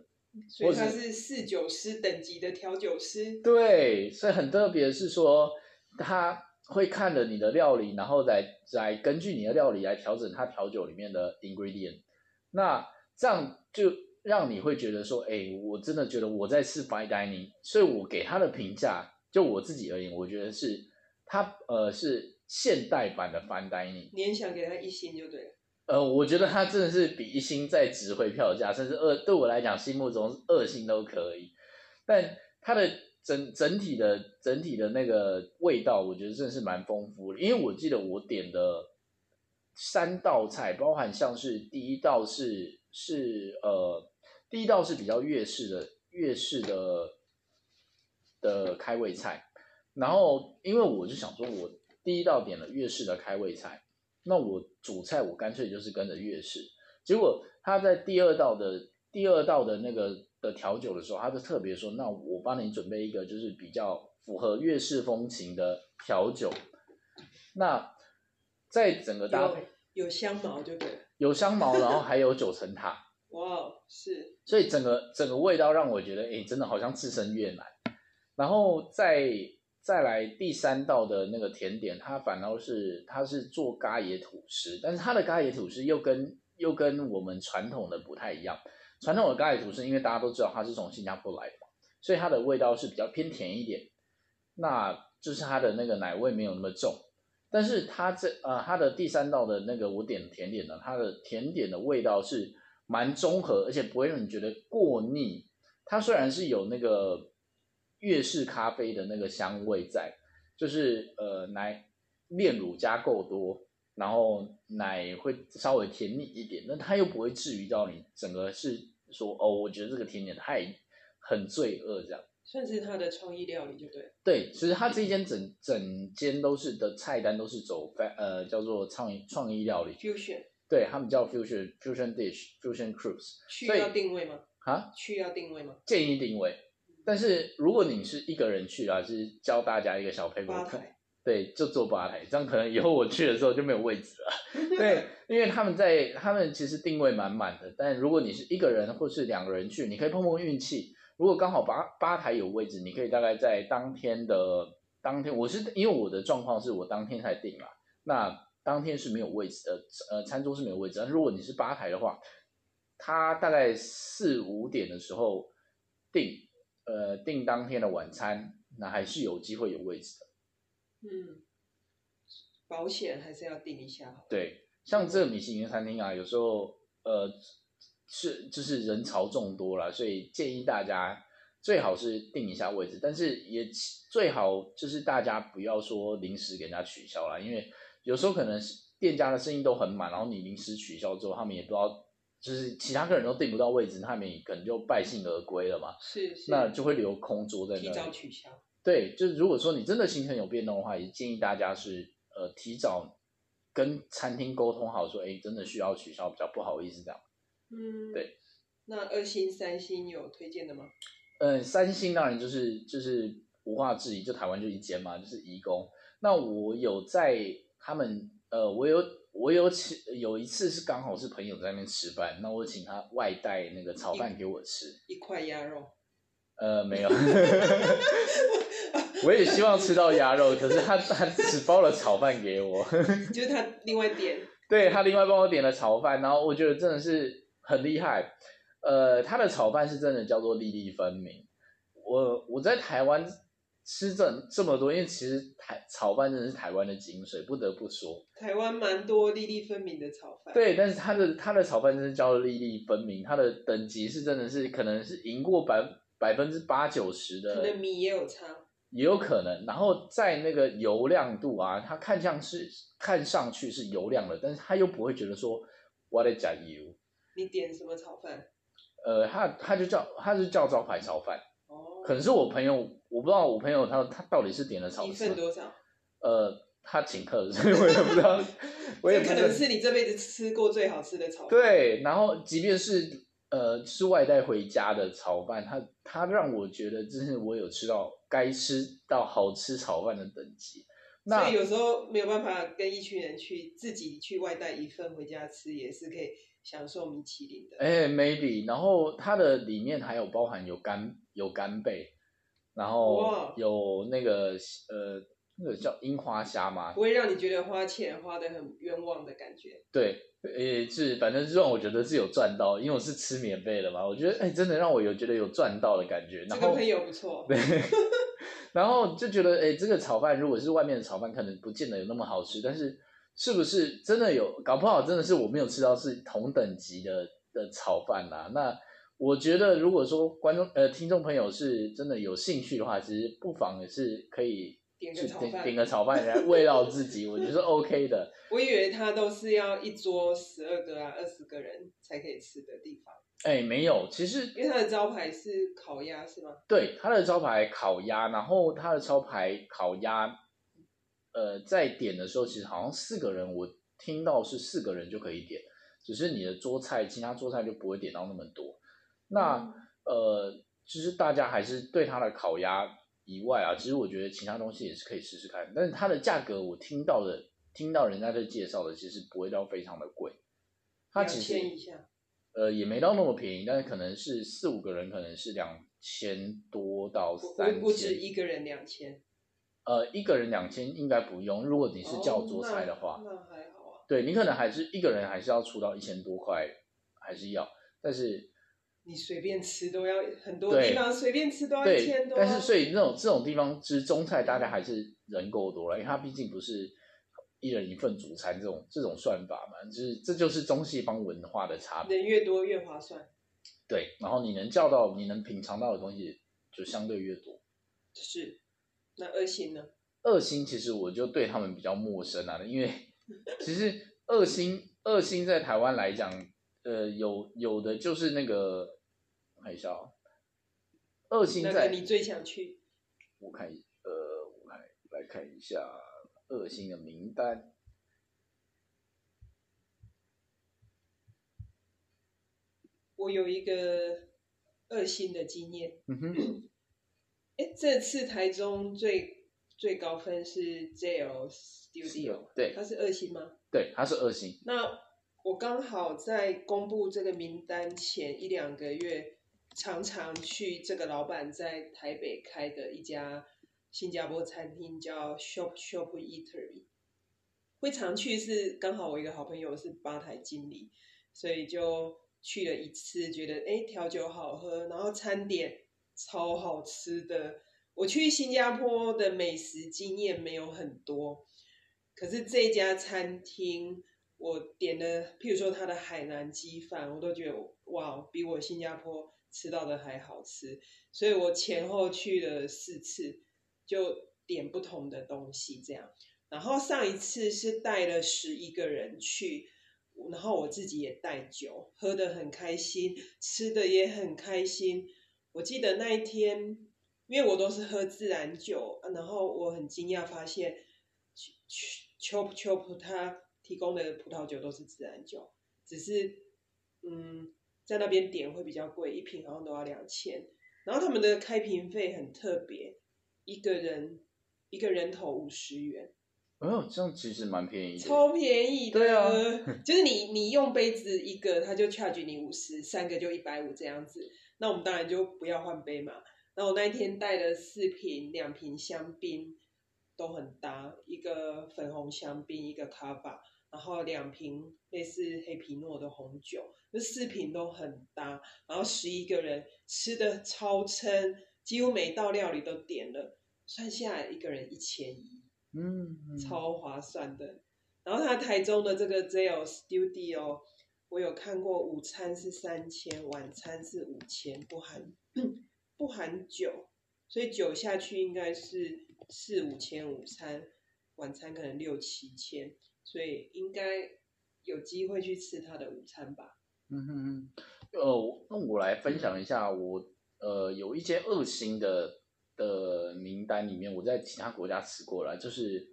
所以他是侍酒师等级的调酒师。对，所以很特别是说，他会看了你的料理，然后再再根据你的料理来调整他调酒里面的 ingredient。那这样就。让你会觉得说，哎，我真的觉得我在吃 fine dining，所以我给他的评价，就我自己而言，我觉得是他呃是现代版的 fine dining。你也想给他一星就对了。呃，我觉得他真的是比一星再值回票价，甚至二对我来讲，心目中二星都可以。但它的整整体的整体的那个味道，我觉得真的是蛮丰富的。因为我记得我点的三道菜，包含像是第一道是是呃。第一道是比较粤式的粤式的的开胃菜，然后因为我就想说，我第一道点了粤式的开胃菜，那我主菜我干脆就是跟着粤式。结果他在第二道的第二道的那个的调酒的时候，他就特别说，那我帮你准备一个就是比较符合粤式风情的调酒。那在整个搭配有香茅就对了，有香茅，然后还有九层塔。哇，是，所以整个整个味道让我觉得，哎，真的好像置身越南。然后再再来第三道的那个甜点，它反倒是它是做咖椰吐司，但是它的咖椰吐司又跟又跟我们传统的不太一样。传统的咖椰吐司，因为大家都知道它是从新加坡来的嘛，所以它的味道是比较偏甜一点，那就是它的那个奶味没有那么重。但是它这呃它的第三道的那个我点的甜点呢，它的甜点的味道是蛮综合，而且不会让你觉得过腻。它虽然是有那个粤式咖啡的那个香味在，就是呃奶炼乳加够多，然后奶会稍微甜腻一点，但它又不会至于到你整个是说哦，我觉得这个甜点太很罪恶这样。算是他的创意料理就对。对，其实它这一间整整间都是的菜单都是走呃叫做创意创意料理，fusion 对他们叫 fusion fusion dish fusion cruise，所以去要定位吗？啊去要定位吗？建议定位。但是如果你是一个人去啊，就是教大家一个小吧台对，就坐吧台，这样可能以后我去的时候就没有位置了。[LAUGHS] 对，因为他们在他们其实定位满满的，但如果你是一个人或是两个人去，你可以碰碰运气。如果刚好吧吧台有位置，你可以大概在当天的当天，我是因为我的状况是我当天才订了，那当天是没有位置的，呃，餐桌是没有位置。但如果你是吧台的话，他大概四五点的时候订，呃，订当天的晚餐，那还是有机会有位置的。嗯，保险还是要订一下好。对，像这个米其林餐厅啊，有时候呃是就是人潮众多啦，所以建议大家最好是定一下位置，但是也最好就是大家不要说临时给人家取消了，因为有时候可能是店家的生意都很满，然后你临时取消之后，他们也不知道，就是其他客人都订不到位置，他们也可能就败兴而归了嘛，是是，那就会留空桌在那里。早取消。对，就是如果说你真的行程有变动的话，也建议大家是呃提早跟餐厅沟通好，说哎真的需要取消，比较不好意思这样。嗯，对。那二星、三星有推荐的吗？嗯，三星当然就是就是无话质疑，就台湾就一间嘛，就是怡工。那我有在他们呃，我有我有请有一次是刚好是朋友在那边吃饭，那我请他外带那个炒饭给我吃。一块鸭肉，呃，没有，[LAUGHS] 我也希望吃到鸭肉，可是他他只包了炒饭给我。[LAUGHS] 就是他另外点。对他另外帮我点了炒饭，然后我觉得真的是很厉害。呃，他的炒饭是真的叫做粒粒分明。我我在台湾吃这这么多，因为其实台炒饭真的是台湾的精髓，不得不说。台湾蛮多粒粒分明的炒饭。，对，但是它的它的炒饭真是叫粒粒分明，它的等级是真的是可能是赢过百百分之八九十的，可能米也有差。也有可能。然后在那个油亮度啊，它看像是看上去是油亮的，但是它又不会觉得说我在加油。你点什么炒饭？呃，它它就叫它是叫招牌炒饭，哦，可能是我朋友，我不知道我朋友他他到底是点了炒一份多少？呃，他请客，所以我也不知道，[LAUGHS] 我也不知道这可能是你这辈子吃过最好吃的炒饭。对，然后即便是呃是外带回家的炒饭，他他让我觉得真是我有吃到该吃到好吃炒饭的等级。那所以有时候没有办法跟一群人去自己去外带一份回家吃，也是可以享受米其林的。哎，maybe，然后它的里面还有包含有干有干贝，然后有那个呃那个叫樱花虾嘛不，会让你觉得花钱花的很冤枉的感觉。对，也是反正是让我觉得是有赚到，因为我是吃免费的嘛，我觉得哎真的让我有觉得有赚到的感觉，然后这个朋友不错，[LAUGHS] 对，然后就觉得，哎，这个炒饭如果是外面的炒饭，可能不见得有那么好吃，但是是不是真的有？搞不好真的是我没有吃到是同等级的的炒饭啦。那我觉得，如果说观众呃听众朋友是真的有兴趣的话，其实不妨也是可以去点个炒饭点点个炒饭来慰劳自己，我觉得是 OK 的。[LAUGHS] 我以为他都是要一桌十二个啊、二十个人才可以吃的地方，哎，没有，其实因为他的招牌是烤鸭，是吗？对，它的招牌烤鸭，然后它的招牌烤鸭，呃，在点的时候，其实好像四个人，我听到是四个人就可以点，只是你的桌菜，其他桌菜就不会点到那么多。那、嗯呃，其实大家还是对它的烤鸭以外啊，其实我觉得其他东西也是可以试试看，但是它的价格，我听到的，听到人家在介绍的，其实不会到非常的贵。它两其实呃，也没到那么便宜，但是可能是四五个人，可能是两千多到三千，不止一个人两千。呃，一个人两千应该不用，如果你是叫桌菜的话，那还好啊。对你可能还是一个人还是要出到一千多块，还是要，但是你随便吃都要很多地方随便吃都要一千多，但是所以那种这种地方吃中菜大概还是人够多了，因为它毕竟不是一人一份主餐这种这种算法嘛，就是这就是中西方文化的差别，人越多越划算。对，然后你能叫到你能品尝到的东西就相对越多，就是。那二星呢？二星其实我就对他们比较陌生啊，因为 [LAUGHS] 其实二星二星在台湾来讲，呃，有有的就是那个，看一下哦，二星在你最想去？我看呃，我来来看一下二星的名单。我有一个二星的经验。嗯哼。哎，这次台中最最高分是 JL Studio，对，它是二星吗？对，它是二星。那我刚好在公布这个名单前一两个月，常常去这个老板在台北开的一家新加坡餐厅，叫 Shop Shop Eatery。会常去是刚好我一个好朋友是吧台经理，所以就去了一次，觉得哎调酒好喝，然后餐点。超好吃的！我去新加坡的美食经验没有很多，可是这家餐厅我点的，譬如说它的海南鸡饭，我都觉得哇，比我新加坡吃到的还好吃。所以我前后去了四次，就点不同的东西这样。然后上一次是带了十一个人去，然后我自己也带酒，喝的很开心，吃的也很开心。我记得那一天，因为我都是喝自然酒，然后我很惊讶发现，秋秋秋葡他提供的葡萄酒都是自然酒，只是嗯，在那边点会比较贵，一瓶好像都要两千。然后他们的开瓶费很特别，一个人一个人头五十元。哦，这样其实蛮便宜的。超便宜的。对啊，[LAUGHS] 就是你你用杯子一个，他就 charge 你五十，三个就一百五这样子。那我们当然就不要换杯嘛。那我那一天带了四瓶，两瓶香槟都很搭，一个粉红香槟，一个卡巴，然后两瓶类似黑皮诺的红酒，那四瓶都很搭。然后十一个人吃的超撑，几乎每道料理都点了，算下来一个人一千一，嗯，超划算的。然后他台中的这个 Zell Studio。我有看过，午餐是三千，晚餐是五千，不含 [CLEARS THROAT] 不含酒，所以酒下去应该是四五千，午餐晚餐可能六七千，所以应该有机会去吃他的午餐吧。嗯哼哼，呃，那我来分享一下，我呃有一些二星的的名单里面，我在其他国家吃过了，就是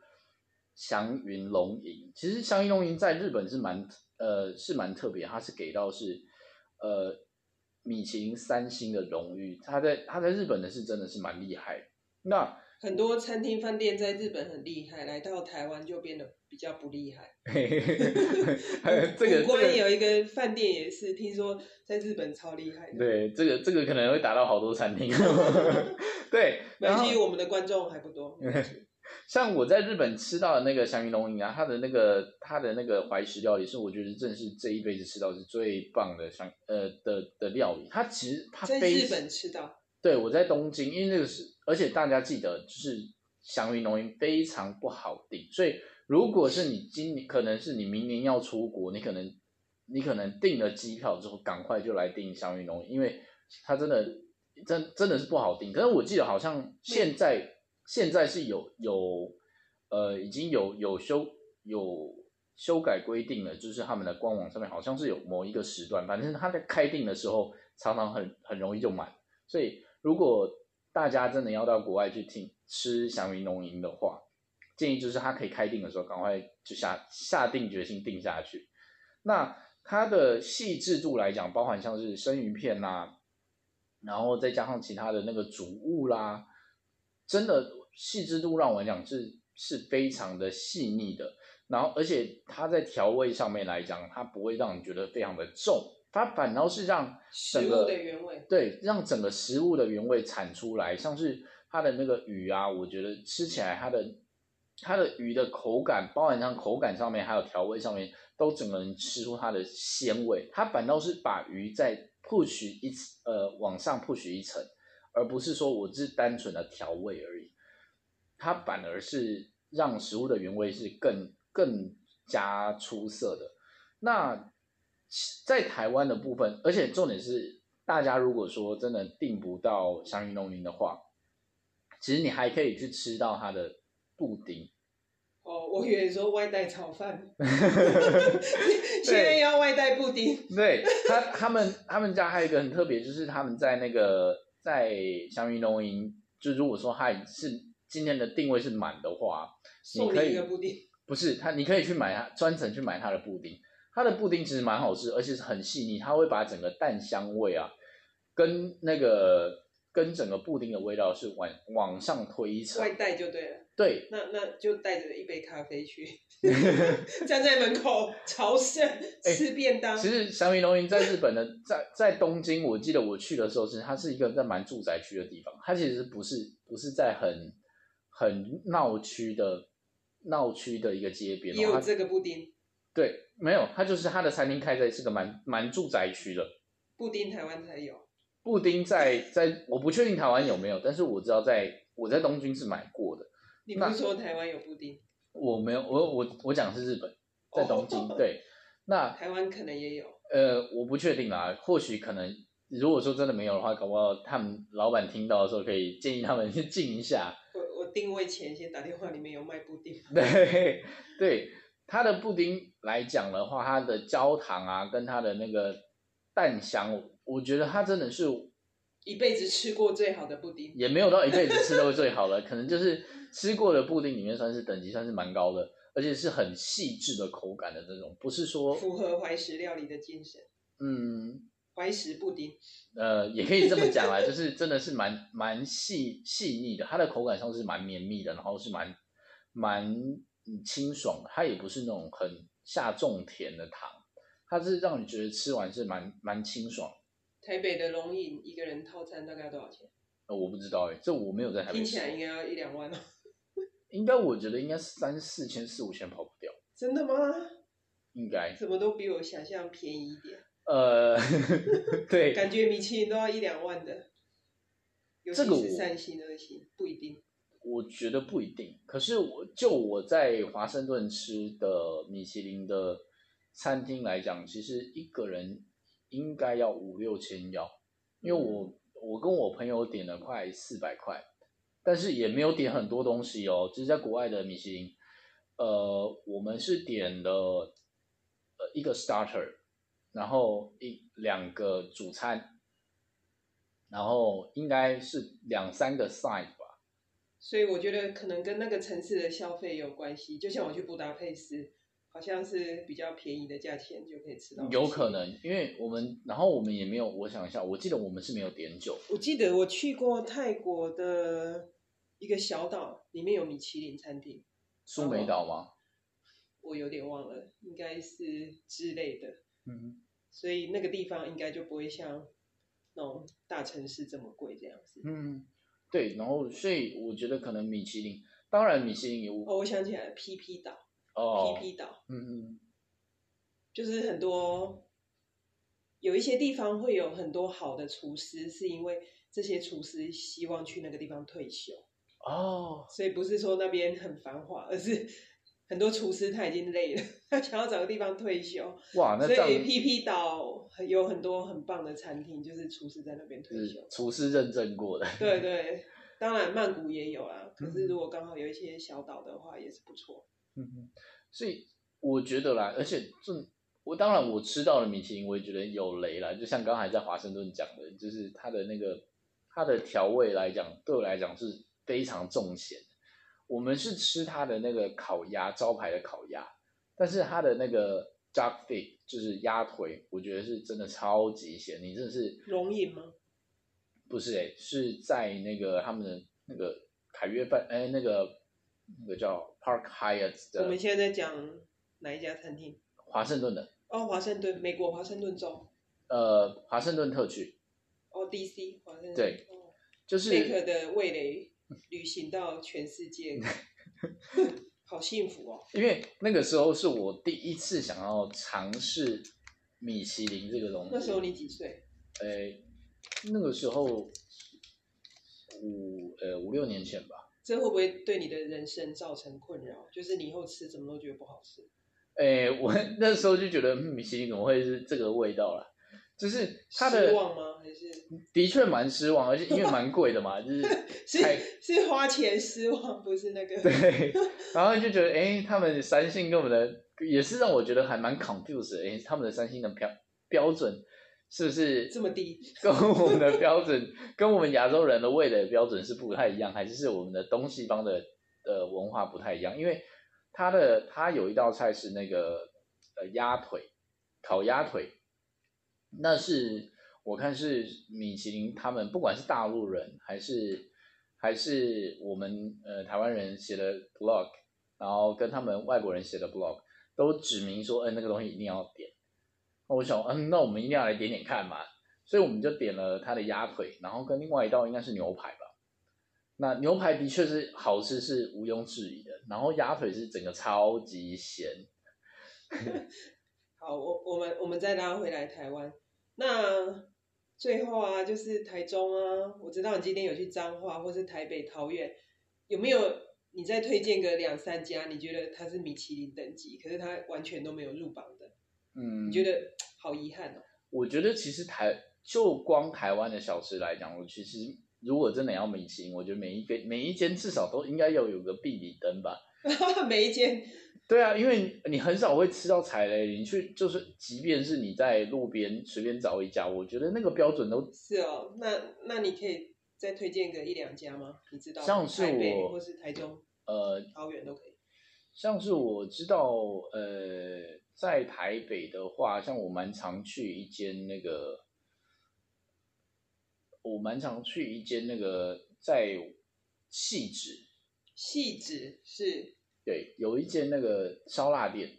祥云龙吟。其实祥云龙吟在日本是蛮。呃，是蛮特别，它是给到是，呃，米其林三星的荣誉。他在他在日本的是真的是蛮厉害。那很多餐厅饭店在日本很厉害，来到台湾就变得比较不厉害。[LAUGHS] 这个我也有一个饭店也是，听说在日本超厉害。对，这个这个可能会打到好多餐厅。[LAUGHS] 对，尤其我们的观众还不多。[LAUGHS] 像我在日本吃到的那个香云龙吟啊，它的那个它的那个怀石料理是我觉得正是这一辈子吃到是最棒的香呃的的料理。它其实它在日本吃到，对我在东京，因为那个是而且大家记得就是祥云龙吟非常不好订，所以如果是你今年可能是你明年要出国，你可能你可能订了机票之后赶快就来订祥云龙吟，因为它真的真真的是不好订。可是我记得好像现在。现在是有有，呃，已经有有修有修改规定了，就是他们的官网上面好像是有某一个时段，反正他在开定的时候常常很很容易就满，所以如果大家真的要到国外去听吃祥云农吟的话，建议就是他可以开定的时候赶快就下下定决心定下去。那它的细致度来讲，包含像是生鱼片啦，然后再加上其他的那个主物啦，真的。细致度让我讲是是非常的细腻的，然后而且它在调味上面来讲，它不会让你觉得非常的重，它反倒是让食物整个的原味。对，让整个食物的原味产出来，像是它的那个鱼啊，我觉得吃起来它的它的鱼的口感，包含像口感上面，还有调味上面，都整个人吃出它的鲜味。它反倒是把鱼再 push 一呃往上 push 一层，而不是说我只是单纯的调味而已。它反而是让食物的原味是更更加出色的。那在台湾的部分，而且重点是，大家如果说真的订不到香芋农林的话，其实你还可以去吃到它的布丁。哦，我以为你说外带炒饭，[LAUGHS] 现在要外带布丁。对他，他们他们家还有一个很特别，就是他们在那个在香芋农营，就如果说他是今天的定位是满的话，你可以。不是他，你可以去买它，专程去买它的布丁。它的布丁其实蛮好吃，而且是很细腻，它会把整个蛋香味啊，跟那个跟整个布丁的味道是往往上推一层。外带就对了，对，那那就带着一杯咖啡去，[LAUGHS] 站在门口朝圣吃便当。其实祥云龙吟在日本的，在在东京，我记得我去的时候是它是一个在蛮住宅区的地方，它其实不是不是在很很闹区的闹区的一个街边，也有这个布丁，对没有，它就是它的餐厅开在是个蛮蛮住宅区的。布丁台湾才有。布丁在在我不确定台湾有没有，但是我知道在我在东京是买过的。你不是说台湾有布丁，我没有，我我我讲的是日本，在东京。哦对，[LAUGHS] 那台湾可能也有。呃，我不确定啦，或许可能，如果说真的没有的话，搞不好他们老板听到的时候可以建议他们去 [LAUGHS] 进一下。我我定位前先打电话，里面有卖布丁。对对，它的布丁来讲的话，它的焦糖啊，跟它的那个蛋香，我觉得它真的是一辈子吃过最好的布丁，也没有到一辈子吃都最好了，可能就是吃过的布丁里面算是等级算是蛮高的，而且是很细致的口感的这种，不是说符合怀石料理的精神。嗯。怀石布丁，呃也可以这么讲啦，[LAUGHS] 就是真的是蛮蛮细细腻的，它的口感上是蛮绵密的，然后是蛮蛮嗯清爽，它也不是那种很下重甜的糖，它是让你觉得吃完是蛮蛮清爽。台北的龙饮一个人套餐大概要多少钱？呃，我不知道哎，这我没有在台北听起来应该要一两万哦。应该我觉得应该三四千四五千跑不掉，真的吗？应该怎么都比我想象便宜一点，呃，[LAUGHS] 对，感觉米其林都要一两万的，这个是三星、二星不一定。我觉得不一定。可是我就我在华盛顿吃的米其林的餐厅来讲，其实一个人应该要五六千要，因为我我跟我朋友点了快四百块，但是也没有点很多东西哦。就是在国外的米其林，呃，我们是点了呃一个 starter，然后一两个主餐，然后应该是两三个 side 吧。所以我觉得可能跟那个城市的消费有关系。就像我去布达佩斯，好像是比较便宜的价钱就可以吃到。有可。能，因为我们，然后我们也没有，我想一下，我记得我们是没有点酒，我记得我去过泰国的一个小岛，里面有米其林餐厅，苏梅岛吗？我有点忘了，应该是之类的。嗯，所以那个地方应该就不会像那种大城市这么贵这样子。嗯，对，然后所以我觉得可能米其林，当然米其林有哦，我想起来，PP 岛哦，，PP 岛嗯嗯，就是很多有一些地方会有很多好的厨师，是因为这些厨师希望去那个地方退休，哦，所以不是说那边很繁华，而是很多厨师他已经累了，他想要找个地方退休，哇，那所以 PP 岛有很多很棒的餐厅，就是厨师在那边退休。厨师认证过的，对对，当然曼谷也有啦，可嗯是如果刚好有一些小岛的话，也是不错。嗯嗯，所以我觉得啦，而且这我当然我吃到了米其林，我也觉得有雷啦，就像刚才在华盛顿讲的，就是它的那个它的调味来讲，对我来讲是非常重咸的。我们是吃它的那个烤鸭，招牌的烤鸭，但是它的那个 duck feet 就是鸭腿，我觉得是真的超级咸，你真的是龙饮吗？不是诶、是在那个他们的那个凯悦饭，哎、那个那个叫 Park Hyatt 的我们现在在讲哪一家餐厅？华盛顿的。哦，华盛顿，美国华盛顿州。呃，华盛顿特区，哦，DC，华盛顿对哦就是贝克的味蕾旅行到全世界，[LAUGHS] 好幸福哦！因为那个时候是我第一次想要尝试米其林这个东西。那时候你几岁？诶，那个时候五呃五六年前吧。这会不会对你的人生造成困扰？就是你以后吃什么都觉得不好吃。哎，我那时候就觉得嗯米其林怎么会是这个味道啦？就是他的失望吗？还是的确蛮失望，而且因为蛮贵的嘛，[LAUGHS] 就是是是花钱失望，不是那个？[LAUGHS] 对，然后就觉得诶，他们三星跟我们的也是让我觉得还蛮 confused 的。诶，他们的三星的标标准是不是这么低？跟我们的标准，[LAUGHS] 跟我们亚洲人的味蕾标准是不太一样，还是是我们的东西方的呃文化不太一样？因为他的他有一道菜是那个呃鸭腿，烤鸭腿，那是我看是米其林他们不管是大陆人还是还是我们呃台湾人写的 blog，然后跟他们外国人写的 blog 都指明说，嗯、那个东西一定要点。我想，嗯，那我们一定要来点点看嘛，所以我们就点了它的鸭腿，然后跟另外一道应该是牛排吧。那牛排的确是好吃，是毋庸置疑的。然后鸭腿是整个超级咸，[LAUGHS] 好，我我们我们再拉回来台湾。那最后啊，就是台中啊，我知道你今天有去彰化或是台北、桃园，有没有你再推荐个两三家？你觉得它是米其林等级，可是它完全都没有入榜的，嗯，你觉得好遗憾哦？我觉得其实台就光台湾的小吃来讲，我其实如果真的要米其林，我觉得每一个每一间至少都应该要有个必比登吧。[LAUGHS] 每一间对啊，因为你很少会吃到踩雷，你去就是，即便是你在路边随便找一家，我觉得那个标准都是哦，那那你可以再推荐个一两家吗？你知道吗像是台北我或是台中、呃，桃园都可以。像是我知道呃，在台北的话，像我蛮常去一间那个，我蛮常去一间那个在细致，细致是对，有一间那个烧腊店，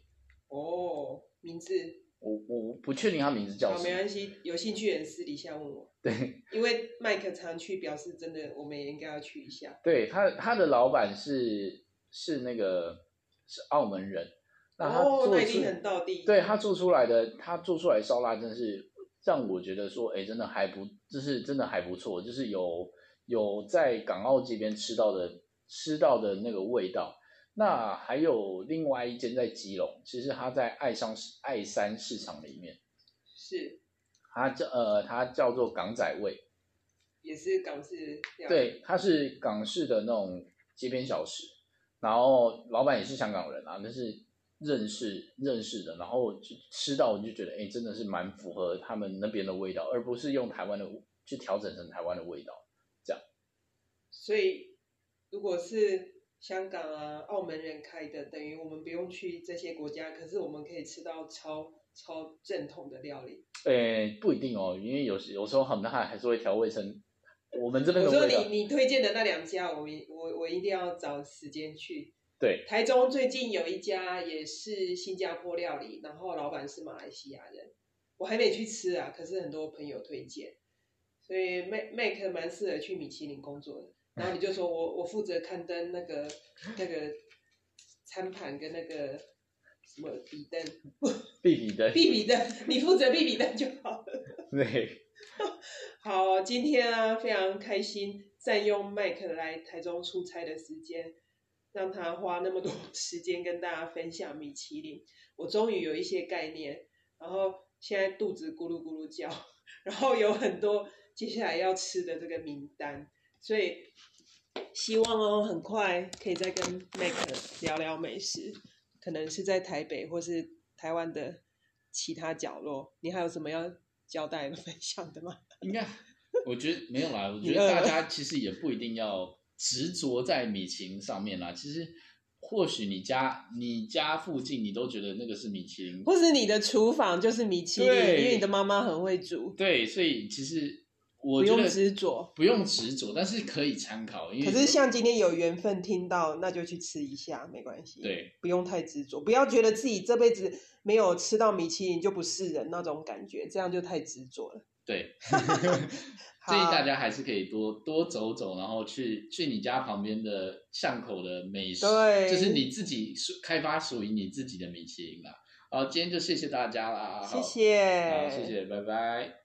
哦，名字我我不确定他名字叫好，什么，没关系，有兴趣的人私底下问我。对。[LAUGHS] 因为麦克常去，表示真的，我们也应该要去一下。对他，他的老板是是那个是澳门人，那他哦，做出、那一定很到地。对他做出来的，他做出来的烧腊真的是让我觉得说，哎，真的还不，就是真的还不错，就是有有在港澳这边吃到的吃到的那个味道。那还有另外一间在基隆，其实它在爱商爱山市场里面，是它叫呃它叫做港仔味，也是港式料理。对，它是港式的那种街边小吃，然后老板也是香港人啊，但是认识认识的，然后就吃到我就觉得，哎，真的是蛮符合他们那边的味道，而不是用台湾的去调整成台湾的味道这样。所以如果是香港啊、澳门人开的，等于我们不用去这些国家，可是我们可以吃到超超正统的料理。诶，不一定哦，因为有时有时候很大还是会调味生我们这边我的味道。说你你推荐的那两家，我们我我一定要找时间去。对，台中最近有一家也是新加坡料理，然后老板是马来西亚人，我还没去吃啊，可是很多朋友推荐，所以 Mac Mac 蛮适合去米其林工作的。然后你就说我我负责刊登那个那个餐盘跟那个什么笔灯，必比的，必比灯，你负责必比灯就好了。[LAUGHS] 对，好，今天啊非常开心，占用麦克来台中出差的时间，让他花那么多时间跟大家分享米其林，我终于有一些概念，然后现在肚子咕噜咕噜叫，然后有很多接下来要吃的这个名单，所以希望哦很快可以再跟麦克聊聊美食，可能是在台北或是台湾的其他角落，你还有什么要交代的分享的吗？[LAUGHS] 应该，我觉得没有啦。我 [LAUGHS] 觉得大家其实也不一定要执着在米其林上面啦。其实或许你家你家附近你都觉得那个是米其林，或是你的厨房就是米其林，因为你的妈妈很会煮。对，所以其实我觉得执着。不用执着，但是可以参考，因为可是像今天有缘分听到，那就去吃一下，没关系。，对不用太执着，不要觉得自己这辈子没有吃到米其林就不是人那种感觉，这样就太执着了。对，[LAUGHS] [LAUGHS] 好建议大家还是可以多多走走，然后去去你家旁边的巷口的美食，对就是你自己属开发属于你自己的米其林啦。好，今天就谢谢大家啦，好谢谢，好，谢谢，拜拜。